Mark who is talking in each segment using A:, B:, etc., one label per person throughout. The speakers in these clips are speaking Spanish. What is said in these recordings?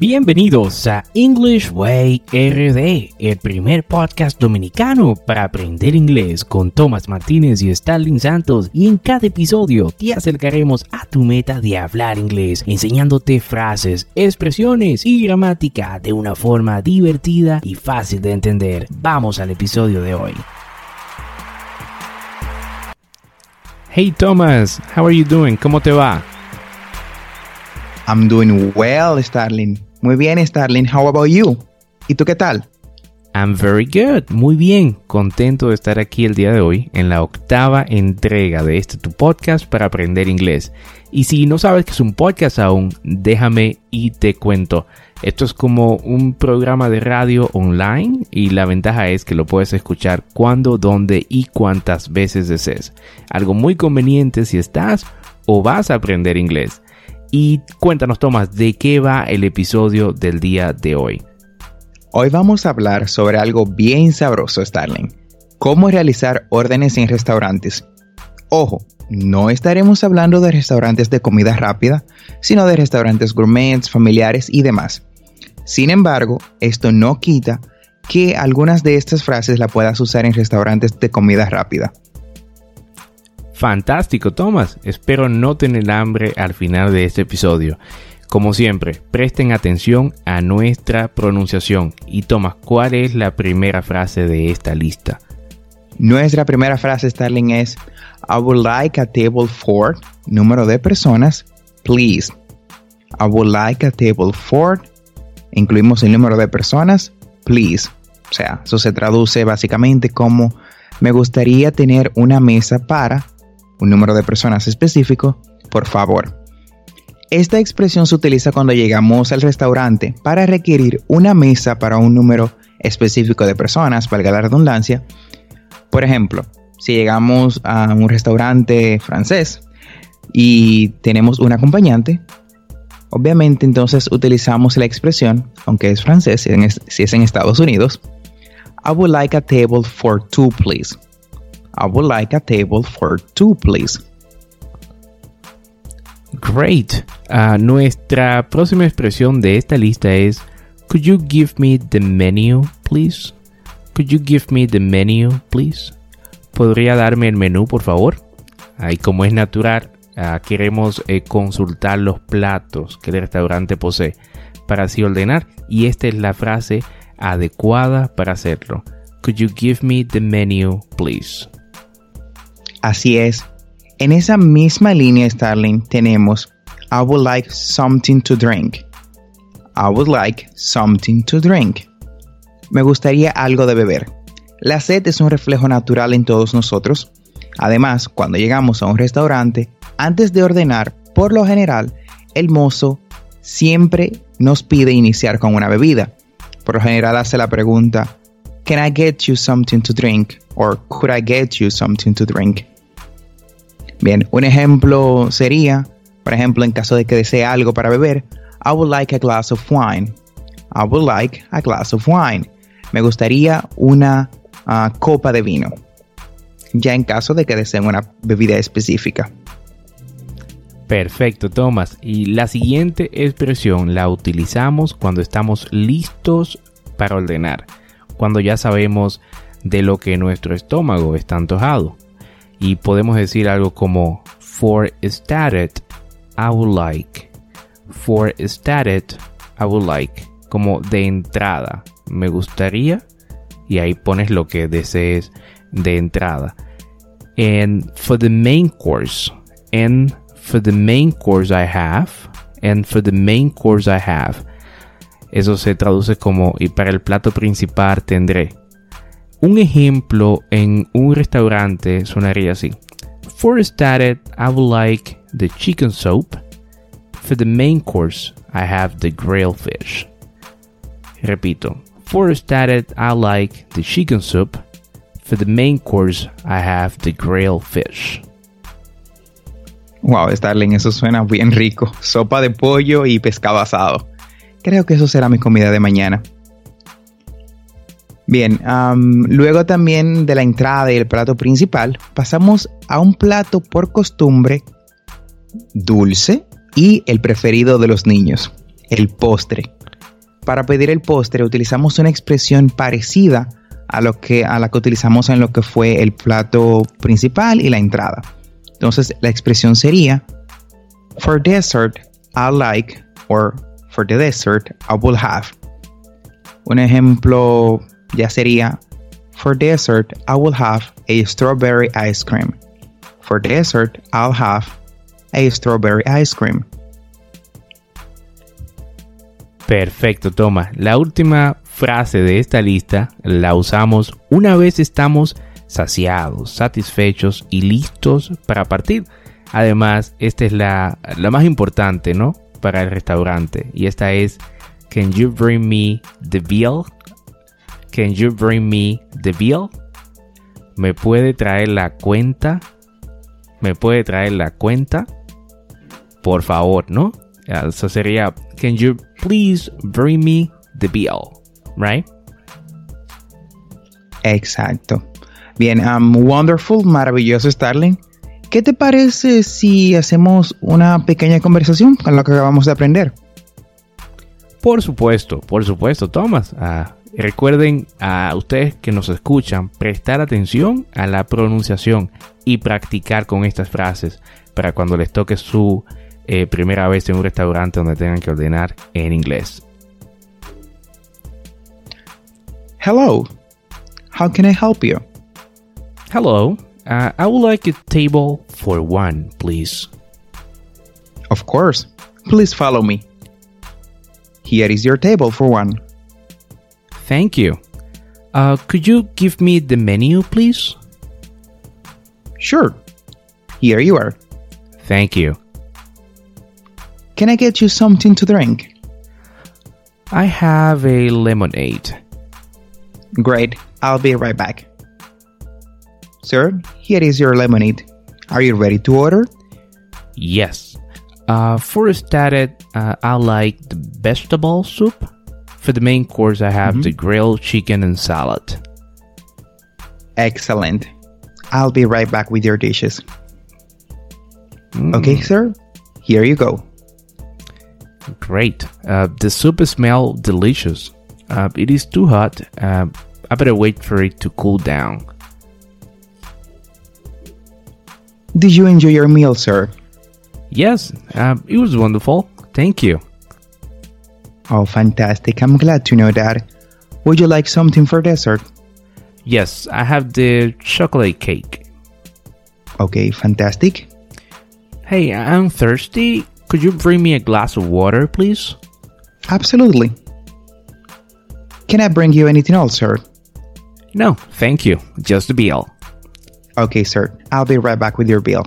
A: Bienvenidos a English Way RD, el primer podcast dominicano para aprender inglés con Tomás Martínez y Stalin Santos. Y en cada episodio te acercaremos a tu meta de hablar inglés, enseñándote frases, expresiones y gramática de una forma divertida y fácil de entender. Vamos al episodio de hoy. Hey Thomas, how are you doing? ¿Cómo te va?
B: I'm doing well, Starling. Muy bien, Starling. How about you? ¿Y tú qué tal?
A: I'm very good. Muy bien. Contento de estar aquí el día de hoy en la octava entrega de este tu podcast para aprender inglés. Y si no sabes que es un podcast aún, déjame y te cuento. Esto es como un programa de radio online y la ventaja es que lo puedes escuchar cuando, dónde y cuántas veces desees. Algo muy conveniente si estás o vas a aprender inglés. Y cuéntanos, Tomás, ¿de qué va el episodio del día de hoy?
B: Hoy vamos a hablar sobre algo bien sabroso, Starling. Cómo realizar órdenes en restaurantes. Ojo, no estaremos hablando de restaurantes de comida rápida, sino de restaurantes gourmets, familiares y demás. Sin embargo, esto no quita que algunas de estas frases la puedas usar en restaurantes de comida rápida.
A: Fantástico, Thomas. Espero no tener hambre al final de este episodio. Como siempre, presten atención a nuestra pronunciación. Y Thomas, ¿cuál es la primera frase de esta lista?
B: Nuestra primera frase, Starling, es I would like a table for número de personas, please. I would like a table for. Incluimos el número de personas, please. O sea, eso se traduce básicamente como me gustaría tener una mesa para un número de personas específico, por favor. Esta expresión se utiliza cuando llegamos al restaurante para requerir una mesa para un número específico de personas, valga la redundancia. Por ejemplo, si llegamos a un restaurante francés y tenemos un acompañante, obviamente entonces utilizamos la expresión, aunque es francés, si es en Estados Unidos, I would like a table for two, please. I would like a table for two, please.
A: Great. Uh, nuestra próxima expresión de esta lista es Could you give me the menu, please? Could you give me the menu, please? ¿Podría darme el menú, por favor? Ahí, como es natural, uh, queremos eh, consultar los platos que el restaurante posee para así ordenar. Y esta es la frase adecuada para hacerlo. Could you give me the menu, please?
B: Así es. En esa misma línea, Starling, tenemos I would like something to drink. I would like something to drink. Me gustaría algo de beber. La sed es un reflejo natural en todos nosotros. Además, cuando llegamos a un restaurante, antes de ordenar, por lo general, el mozo siempre nos pide iniciar con una bebida. Por lo general hace la pregunta, Can I get you something to drink? Or could I get you something to drink? Bien, un ejemplo sería, por ejemplo, en caso de que desee algo para beber, I would like a glass of wine. I would like a glass of wine. Me gustaría una uh, copa de vino. Ya en caso de que deseen una bebida específica.
A: Perfecto, Thomas. Y la siguiente expresión la utilizamos cuando estamos listos para ordenar, cuando ya sabemos de lo que nuestro estómago está antojado y podemos decir algo como for started I would like for started I would like como de entrada me gustaría y ahí pones lo que desees de entrada. And for the main course, and for the main course I have, and for the main course I have. Eso se traduce como y para el plato principal tendré. Un ejemplo en un restaurante sonaría así. For started, I would like the chicken soup. For the main course, I have the grilled fish. Repito. For started, I like the chicken soup. For the main course, I have the grilled fish.
B: Wow, Starling, eso suena bien rico. Sopa de pollo y pescado asado. Creo que eso será mi comida de mañana. Bien, luego también de la entrada y el plato principal, pasamos a un plato por costumbre dulce y el preferido de los niños, el postre. Para pedir el postre utilizamos una expresión parecida a, lo que, a la que utilizamos en lo que fue el plato principal y la entrada. Entonces la expresión sería, for dessert, I like, or for the dessert, I will have. Un ejemplo ya sería, for dessert, I will have a strawberry ice cream. For dessert, I'll have a strawberry ice cream.
A: Perfecto, toma. La última frase de esta lista la usamos una vez estamos saciados, satisfechos y listos para partir. Además, esta es la, la más importante, ¿no? Para el restaurante. Y esta es, Can you bring me the bill? Can you bring me the bill? ¿Me puede traer la cuenta? ¿Me puede traer la cuenta? Por favor, ¿no? Eso sería, Can you please bring me the bill? Right?
B: Exacto. Bien, um, wonderful, maravilloso Starling. ¿Qué te parece si hacemos una pequeña conversación con lo que acabamos de aprender?
A: Por supuesto, por supuesto, Thomas. Ah, Recuerden a ustedes que nos escuchan prestar atención a la pronunciación y practicar con estas frases para cuando les toque su eh, primera vez en un restaurante donde tengan que ordenar en inglés.
B: Hello, how can I help you?
A: Hello, uh, I would like a table for one, please.
B: Of course, please follow me. Here is your table for one.
A: Thank you. Uh, could you give me the menu, please?
B: Sure. Here you are.
A: Thank you.
B: Can I get you something to drink?
A: I have a lemonade.
B: Great. I'll be right back. Sir, here is your lemonade. Are you ready to order?
A: Yes. Uh, for started, uh, I like the vegetable soup. For the main course, I have mm-hmm. the grilled chicken and salad.
B: Excellent. I'll be right back with your dishes. Mm. Okay, sir. Here you go.
A: Great. Uh, the soup smells delicious. Uh, it is too hot. Uh, I better wait for it to cool down.
B: Did you enjoy your meal, sir?
A: Yes, uh, it was wonderful. Thank you.
B: Oh, fantastic. I'm glad to know that. Would you like something for dessert?
A: Yes, I have the chocolate cake.
B: Okay, fantastic.
A: Hey, I'm thirsty. Could you bring me a glass of water, please?
B: Absolutely. Can I bring you anything else, sir?
A: No, thank you. Just the bill.
B: Okay, sir. I'll be right back with your bill.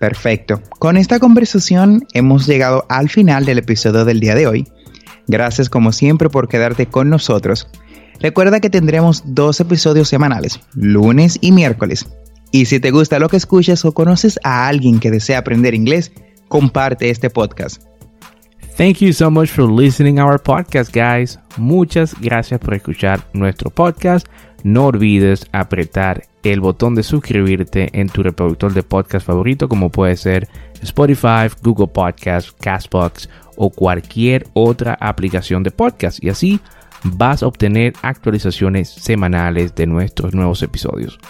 B: Perfecto. Con esta conversación hemos llegado al final del episodio del día de hoy. Gracias como siempre por quedarte con nosotros. Recuerda que tendremos dos episodios semanales, lunes y miércoles. Y si te gusta lo que escuchas o conoces a alguien que desea aprender inglés, comparte este podcast.
A: Thank you so much for listening our podcast, guys. Muchas gracias por escuchar nuestro podcast. No olvides apretar el botón de suscribirte en tu reproductor de podcast favorito, como puede ser Spotify, Google Podcasts, Castbox o cualquier otra aplicación de podcast. Y así vas a obtener actualizaciones semanales de nuestros nuevos episodios.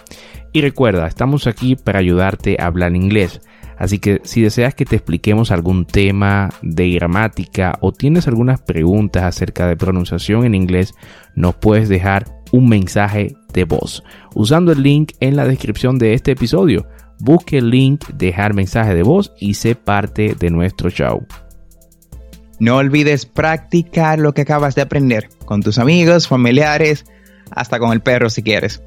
A: Y recuerda, estamos aquí para ayudarte a hablar inglés. Así que si deseas que te expliquemos algún tema de gramática o tienes algunas preguntas acerca de pronunciación en inglés, nos puedes dejar un mensaje de voz usando el link en la descripción de este episodio. Busque el link, dejar mensaje de voz y sé parte de nuestro show.
B: No olvides practicar lo que acabas de aprender con tus amigos, familiares, hasta con el perro si quieres.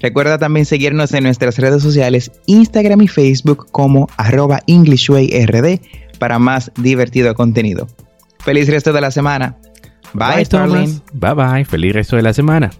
B: Recuerda también seguirnos en nuestras redes sociales, Instagram y Facebook como arroba EnglishWayRD para más divertido contenido. Feliz resto de la semana.
A: Bye, bye Bye bye. Feliz resto de la semana.